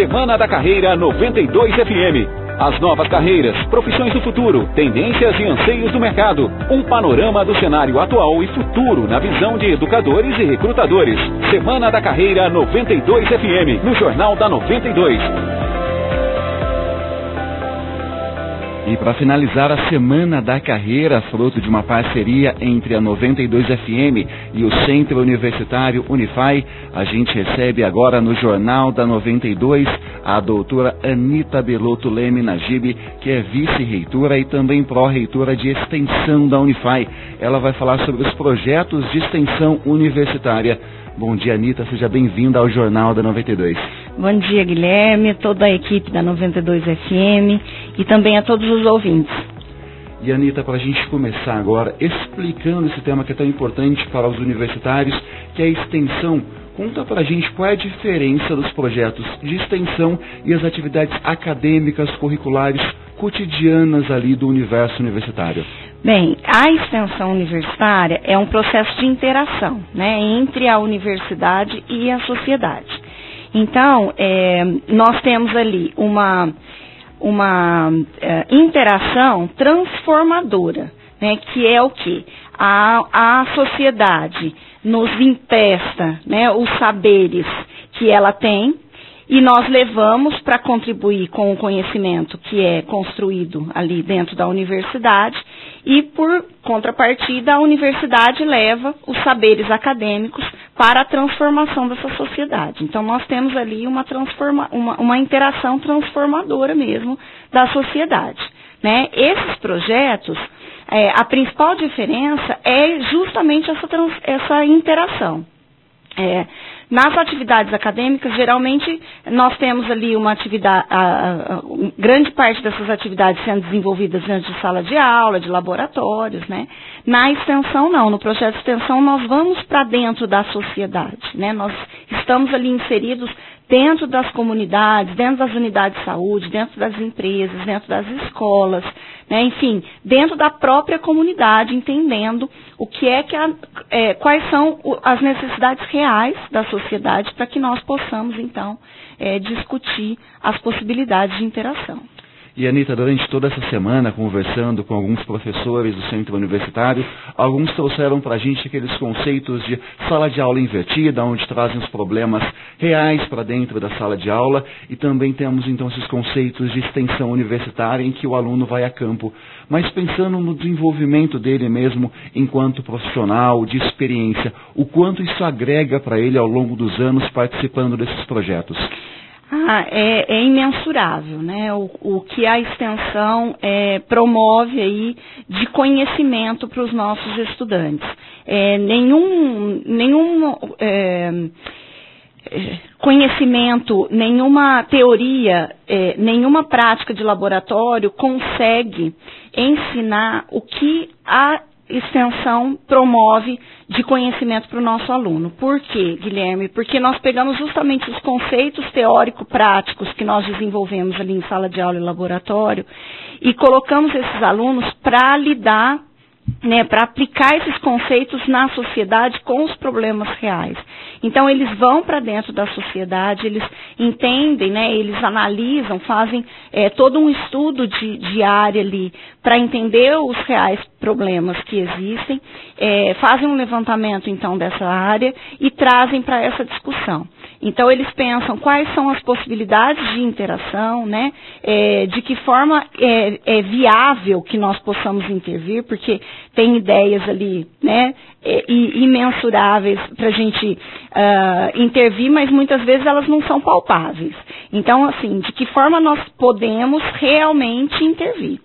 Semana da Carreira 92 FM. As novas carreiras, profissões do futuro, tendências e anseios do mercado. Um panorama do cenário atual e futuro na visão de educadores e recrutadores. Semana da Carreira 92 FM, no Jornal da 92. E para finalizar a Semana da Carreira, fruto de uma parceria entre a 92 FM e o Centro Universitário Unify, a gente recebe agora no Jornal da 92 a doutora Anita Belotto Leme Najib, que é vice-reitora e também pró-reitora de extensão da Unify. Ela vai falar sobre os projetos de extensão universitária. Bom dia, Anitta. Seja bem-vinda ao Jornal da 92. Bom dia, Guilherme, toda a equipe da 92 FM e também a todos os ouvintes. E Anitta, para a gente começar agora explicando esse tema que é tão importante para os universitários, que é a extensão. Conta para a gente qual é a diferença dos projetos de extensão e as atividades acadêmicas, curriculares, cotidianas ali do universo universitário. Bem, a extensão universitária é um processo de interação né, entre a universidade e a sociedade. Então, é, nós temos ali uma, uma é, interação transformadora, né, que é o que? A, a sociedade nos empresta né, os saberes que ela tem, e nós levamos para contribuir com o conhecimento que é construído ali dentro da universidade e por contrapartida a universidade leva os saberes acadêmicos para a transformação dessa sociedade. Então nós temos ali uma, transforma, uma, uma interação transformadora mesmo da sociedade. Né? Esses projetos, é, a principal diferença é justamente essa, trans, essa interação. É, nas atividades acadêmicas, geralmente nós temos ali uma atividade, a, a, grande parte dessas atividades sendo desenvolvidas dentro de sala de aula, de laboratórios, né? Na extensão não, no projeto de extensão nós vamos para dentro da sociedade, né? Nós estamos ali inseridos dentro das comunidades, dentro das unidades de saúde, dentro das empresas, dentro das escolas, né, enfim, dentro da própria comunidade, entendendo o que é que a, é, quais são as necessidades reais da sociedade para que nós possamos então é, discutir as possibilidades de interação. E Anitta, durante toda essa semana, conversando com alguns professores do centro universitário, alguns trouxeram para a gente aqueles conceitos de sala de aula invertida, onde trazem os problemas reais para dentro da sala de aula, e também temos então esses conceitos de extensão universitária, em que o aluno vai a campo, mas pensando no desenvolvimento dele mesmo enquanto profissional, de experiência, o quanto isso agrega para ele ao longo dos anos participando desses projetos. Ah, é, é, imensurável, né? O, o, que a extensão é, promove aí de conhecimento para os nossos estudantes. É, nenhum nenhum é, conhecimento, nenhuma teoria, é, nenhuma prática de laboratório consegue ensinar o que a extensão promove de conhecimento para o nosso aluno. Por quê, Guilherme? Porque nós pegamos justamente os conceitos teórico-práticos que nós desenvolvemos ali em sala de aula e laboratório e colocamos esses alunos para lidar né, para aplicar esses conceitos na sociedade com os problemas reais. Então eles vão para dentro da sociedade, eles entendem, né, eles analisam, fazem é, todo um estudo de, de área ali para entender os reais problemas que existem, é, fazem um levantamento então dessa área e trazem para essa discussão. Então eles pensam quais são as possibilidades de interação, né? É, de que forma é, é, viável que nós possamos intervir, porque tem ideias ali, né? É, imensuráveis para a gente uh, intervir, mas muitas vezes elas não são palpáveis. Então, assim, de que forma nós podemos realmente intervir?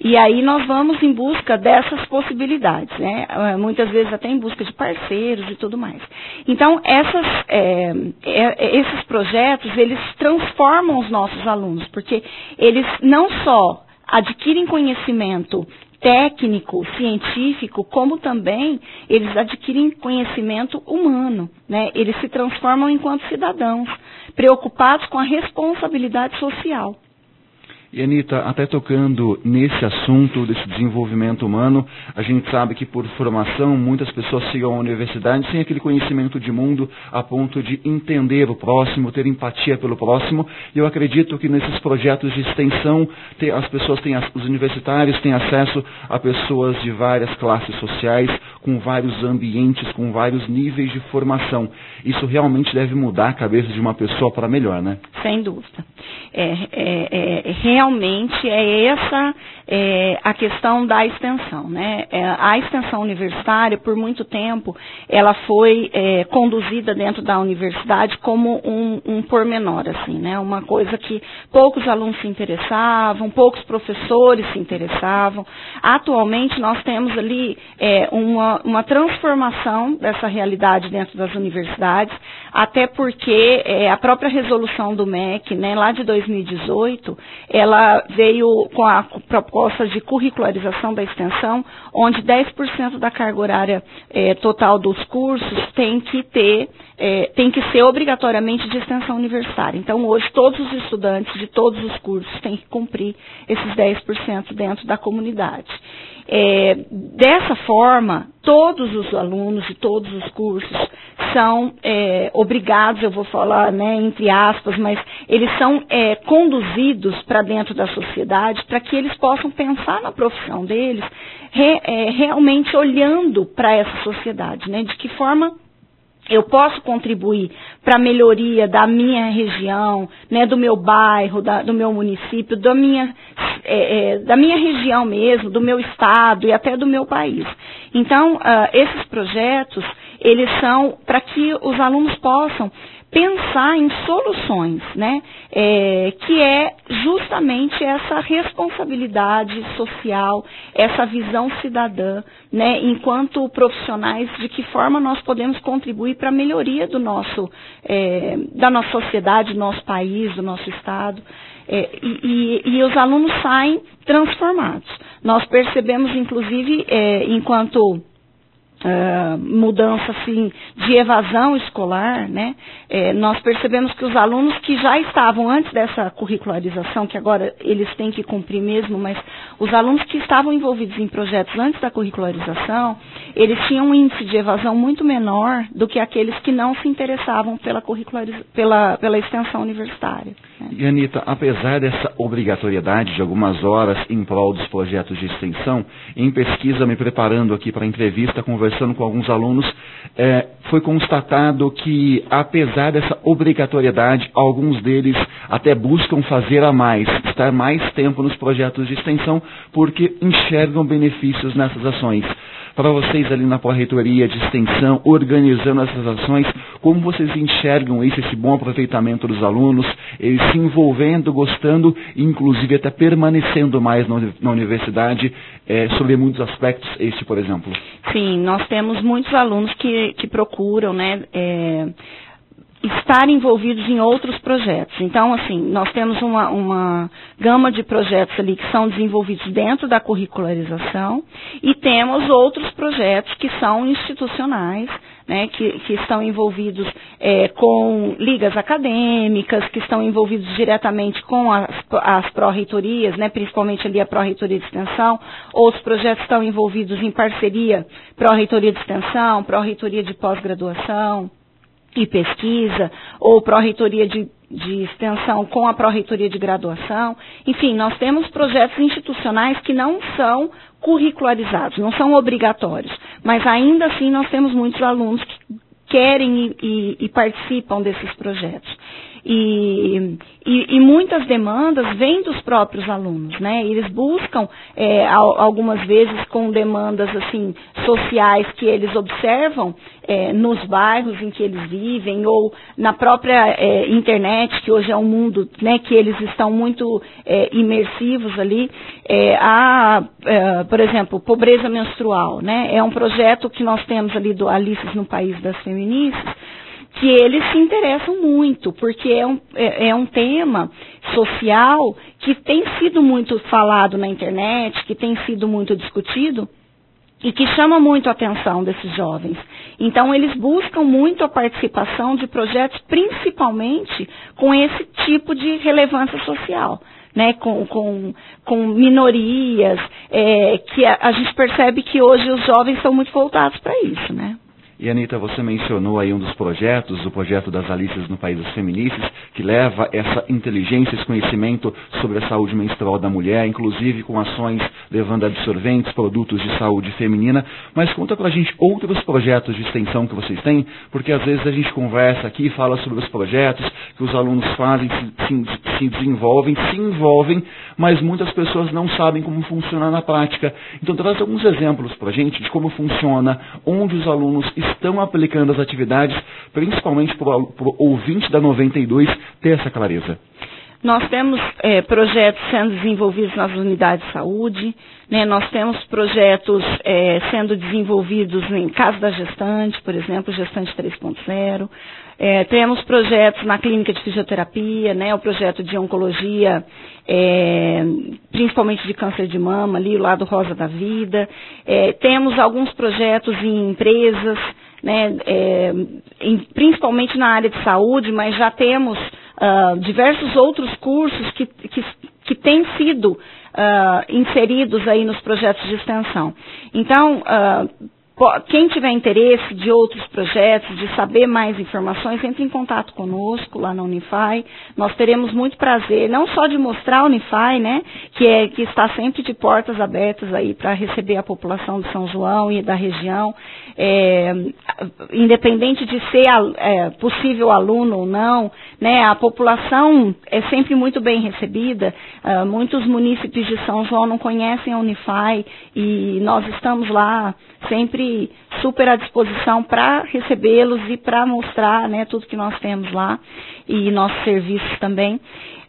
E aí nós vamos em busca dessas possibilidades, né? Ah, muitas vezes até em busca de parceiros e tudo mais. Então, essas, é, é, esses projetos, eles transformam os nossos alunos, porque eles não só adquirem conhecimento técnico, científico, como também eles adquirem conhecimento humano, né? Eles se transformam enquanto cidadãos, preocupados com a responsabilidade social. E Anitta, até tocando nesse assunto desse desenvolvimento humano, a gente sabe que por formação muitas pessoas chegam à universidade sem aquele conhecimento de mundo a ponto de entender o próximo, ter empatia pelo próximo. E eu acredito que nesses projetos de extensão as pessoas têm, os universitários têm acesso a pessoas de várias classes sociais, com vários ambientes, com vários níveis de formação. Isso realmente deve mudar a cabeça de uma pessoa para melhor, né? Sem dúvida. É, é, é, realmente é essa é, a questão da extensão. Né? É, a extensão universitária, por muito tempo, ela foi é, conduzida dentro da universidade como um, um pormenor, assim, né? uma coisa que poucos alunos se interessavam, poucos professores se interessavam. Atualmente, nós temos ali é, uma, uma transformação dessa realidade dentro das universidades, até porque é, a própria resolução do MEC, né, lá de 2018, ela veio com a proposta de curricularização da extensão, onde 10% da carga horária é, total dos cursos tem que ter, é, tem que ser obrigatoriamente de extensão universitária. Então, hoje, todos os estudantes de todos os cursos têm que cumprir esses 10% dentro da comunidade. É, dessa forma, todos os alunos de todos os cursos são é, obrigados, eu vou falar né, entre aspas, mas eles são é, conduzidos para dentro da sociedade para que eles possam pensar na profissão deles re, é, realmente olhando para essa sociedade, né, de que forma eu posso contribuir para a melhoria da minha região, né, do meu bairro, da, do meu município, da minha, é, é, da minha região mesmo, do meu estado e até do meu país. Então, uh, esses projetos, eles são para que os alunos possam pensar em soluções, né? É, que é justamente essa responsabilidade social, essa visão cidadã, né? Enquanto profissionais, de que forma nós podemos contribuir para a melhoria do nosso, é, da nossa sociedade, do nosso país, do nosso estado. É, e, e, e, os alunos saem transformados. Nós percebemos, inclusive, é, enquanto Uh, mudança assim de evasão escolar, né? É, nós percebemos que os alunos que já estavam antes dessa curricularização, que agora eles têm que cumprir mesmo, mas os alunos que estavam envolvidos em projetos antes da curricularização, eles tinham um índice de evasão muito menor do que aqueles que não se interessavam pela pela, pela extensão universitária. Né? E Anitta, apesar dessa obrigatoriedade de algumas horas em prol dos projetos de extensão, em pesquisa me preparando aqui para a entrevista, conversando conversando com alguns alunos, é, foi constatado que, apesar dessa obrigatoriedade, alguns deles até buscam fazer a mais, estar mais tempo nos projetos de extensão, porque enxergam benefícios nessas ações para vocês ali na pró-reitoria de extensão, organizando essas ações, como vocês enxergam isso, esse bom aproveitamento dos alunos, eles se envolvendo, gostando, inclusive até permanecendo mais na universidade, é, sobre muitos aspectos, este, por exemplo? Sim, nós temos muitos alunos que, que procuram, né, é, estar envolvidos em outros projetos. Então, assim, nós temos uma, uma gama de projetos ali que são desenvolvidos dentro da curricularização e temos outros projetos que são institucionais, né, que, que, estão envolvidos é, com ligas acadêmicas, que estão envolvidos diretamente com as, as pró-reitorias, né, principalmente ali a pró-reitoria de extensão, outros projetos estão envolvidos em parceria pró-reitoria de extensão, pró-reitoria de pós-graduação, e pesquisa, ou pró-reitoria de, de extensão com a pró-reitoria de graduação. Enfim, nós temos projetos institucionais que não são curricularizados, não são obrigatórios, mas ainda assim nós temos muitos alunos que querem e, e, e participam desses projetos. E, e, e, muitas demandas vêm dos próprios alunos, né? Eles buscam, é, algumas vezes com demandas assim sociais que eles observam é, nos bairros em que eles vivem ou na própria é, internet, que hoje é um mundo né, que eles estão muito é, imersivos ali. É, há, é, por exemplo, pobreza menstrual, né? É um projeto que nós temos ali do Alices no País das Feministas, que eles se interessam muito, porque é um, é, é um tema social que tem sido muito falado na internet, que tem sido muito discutido e que chama muito a atenção desses jovens. Então, eles buscam muito a participação de projetos, principalmente com esse tipo de relevância social né, com, com, com minorias, é, que a, a gente percebe que hoje os jovens são muito voltados para isso, né? E Anitta, você mencionou aí um dos projetos, o projeto das Alícias no País das Feministas, que leva essa inteligência, esse conhecimento sobre a saúde menstrual da mulher, inclusive com ações levando absorventes, produtos de saúde feminina. Mas conta pra gente outros projetos de extensão que vocês têm, porque às vezes a gente conversa aqui, fala sobre os projetos que os alunos fazem, se, se, se desenvolvem, se envolvem, mas muitas pessoas não sabem como funciona na prática. Então traz alguns exemplos pra gente de como funciona, onde os alunos estão aplicando as atividades, principalmente para o ouvinte da 92 ter essa clareza? Nós temos é, projetos sendo desenvolvidos nas unidades de saúde, né? nós temos projetos é, sendo desenvolvidos em casa da gestante, por exemplo, gestante 3.0. É, temos projetos na clínica de fisioterapia, né? o projeto de oncologia, é, principalmente de câncer de mama, ali, o lado rosa da vida. É, temos alguns projetos em empresas, né? É, em, principalmente na área de saúde, mas já temos uh, diversos outros cursos que, que, que têm sido uh, inseridos aí nos projetos de extensão. Então, uh, quem tiver interesse de outros projetos, de saber mais informações, entre em contato conosco lá na Unify. Nós teremos muito prazer, não só de mostrar a Unify, né, que, é, que está sempre de portas abertas aí para receber a população de São João e da região, é, independente de ser é, possível aluno ou não, né, a população é sempre muito bem recebida. Uh, muitos munícipes de São João não conhecem a Unify e nós estamos lá sempre super à disposição para recebê-los e para mostrar né, tudo que nós temos lá e nossos serviços também.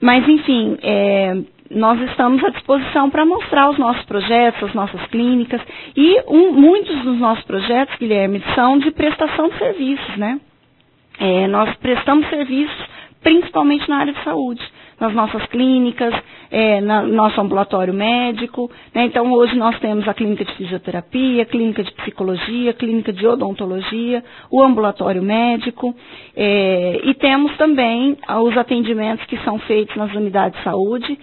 Mas, enfim, é, nós estamos à disposição para mostrar os nossos projetos, as nossas clínicas e um, muitos dos nossos projetos, Guilherme, são de prestação de serviços, né? É, nós prestamos serviços principalmente na área de saúde nas nossas clínicas, é, no nosso ambulatório médico. Né? Então, hoje nós temos a clínica de fisioterapia, clínica de psicologia, clínica de odontologia, o ambulatório médico. É, e temos também os atendimentos que são feitos nas unidades de saúde,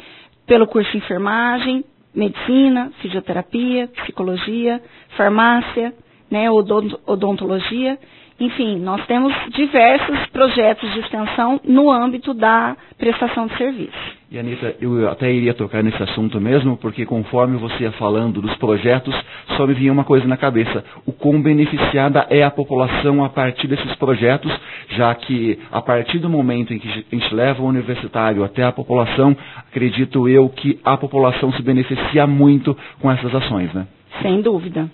pelo curso de enfermagem, medicina, fisioterapia, psicologia, farmácia, né, odontologia enfim, nós temos diversos projetos de extensão no âmbito da prestação de serviço. E Anitta, eu até iria tocar nesse assunto mesmo, porque conforme você ia falando dos projetos, só me vinha uma coisa na cabeça: o quão beneficiada é a população a partir desses projetos, já que a partir do momento em que a gente leva o universitário até a população, acredito eu que a população se beneficia muito com essas ações, né? Sem dúvida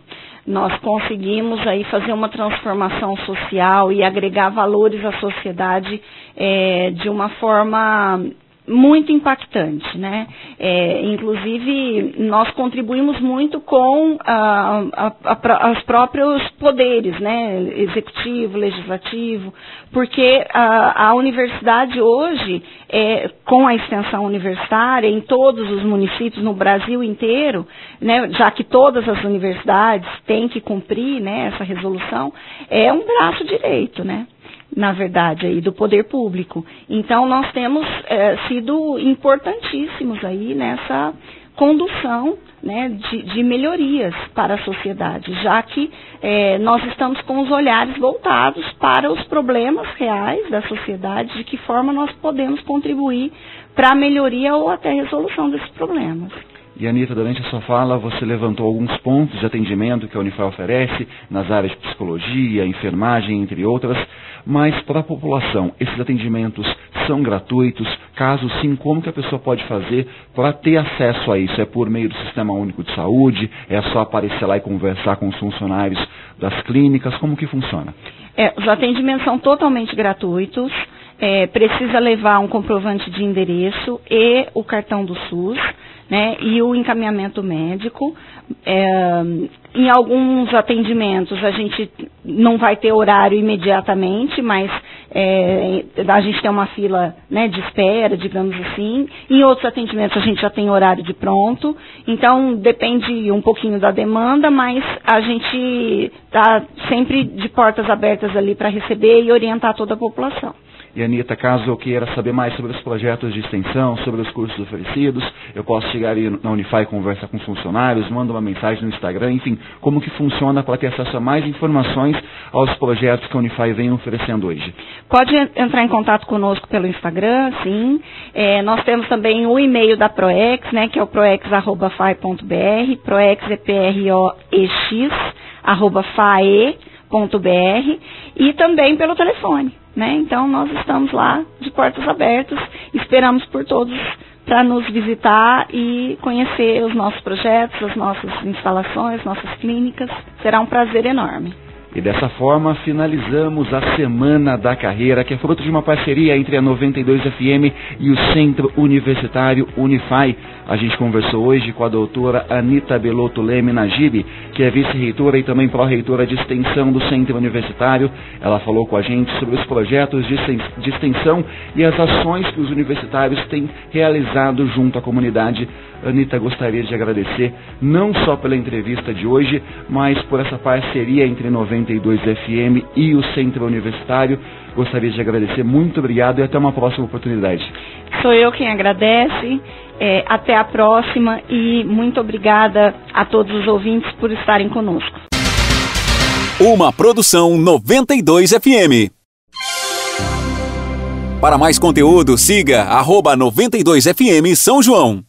nós conseguimos aí fazer uma transformação social e agregar valores à sociedade é, de uma forma muito impactante, né? É, inclusive, nós contribuímos muito com a, a, a, os próprios poderes, né? Executivo, legislativo, porque a, a universidade hoje, é, com a extensão universitária, em todos os municípios no Brasil inteiro, né? Já que todas as universidades têm que cumprir, né? Essa resolução, é um braço direito, né? Na verdade, aí, do poder público. Então, nós temos é, sido importantíssimos aí nessa condução né, de, de, melhorias para a sociedade, já que é, nós estamos com os olhares voltados para os problemas reais da sociedade, de que forma nós podemos contribuir para a melhoria ou até resolução desses problemas. E Anitta, durante a sua fala, você levantou alguns pontos de atendimento que a Unifal oferece nas áreas de psicologia, enfermagem, entre outras. Mas para a população, esses atendimentos são gratuitos? Caso sim, como que a pessoa pode fazer para ter acesso a isso? É por meio do Sistema Único de Saúde? É só aparecer lá e conversar com os funcionários das clínicas? Como que funciona? É, os atendimentos são totalmente gratuitos. É, precisa levar um comprovante de endereço e o cartão do SUS né, e o encaminhamento médico. É, em alguns atendimentos a gente não vai ter horário imediatamente, mas é, a gente tem uma fila né, de espera, digamos assim. Em outros atendimentos a gente já tem horário de pronto. Então depende um pouquinho da demanda, mas a gente está sempre de portas abertas ali para receber e orientar toda a população. E Anitta, caso eu queira saber mais sobre os projetos de extensão, sobre os cursos oferecidos, eu posso chegar ali na Unify, conversar com funcionários, manda uma mensagem no Instagram, enfim, como que funciona para ter acesso a mais informações aos projetos que a Unify vem oferecendo hoje? Pode entrar em contato conosco pelo Instagram, sim. É, nós temos também o e-mail da Proex, né, que é o proex.fai.br, proex é P-R-O-E-X, e também pelo telefone. Né? Então, nós estamos lá de portas abertas, esperamos por todos para nos visitar e conhecer os nossos projetos, as nossas instalações, nossas clínicas. Será um prazer enorme. E dessa forma finalizamos a Semana da Carreira, que é fruto de uma parceria entre a 92 FM e o Centro Universitário Unify. A gente conversou hoje com a doutora Anita Belotto Leme Najib, que é vice-reitora e também pró-reitora de extensão do Centro Universitário. Ela falou com a gente sobre os projetos de extensão e as ações que os universitários têm realizado junto à comunidade. Anita, gostaria de agradecer não só pela entrevista de hoje, mas por essa parceria entre 92 FM e o Centro Universitário. Gostaria de agradecer. Muito obrigado e até uma próxima oportunidade. Sou eu quem agradece. É, até a próxima e muito obrigada a todos os ouvintes por estarem conosco. Uma produção 92 FM. Para mais conteúdo, siga arroba 92 FM São João.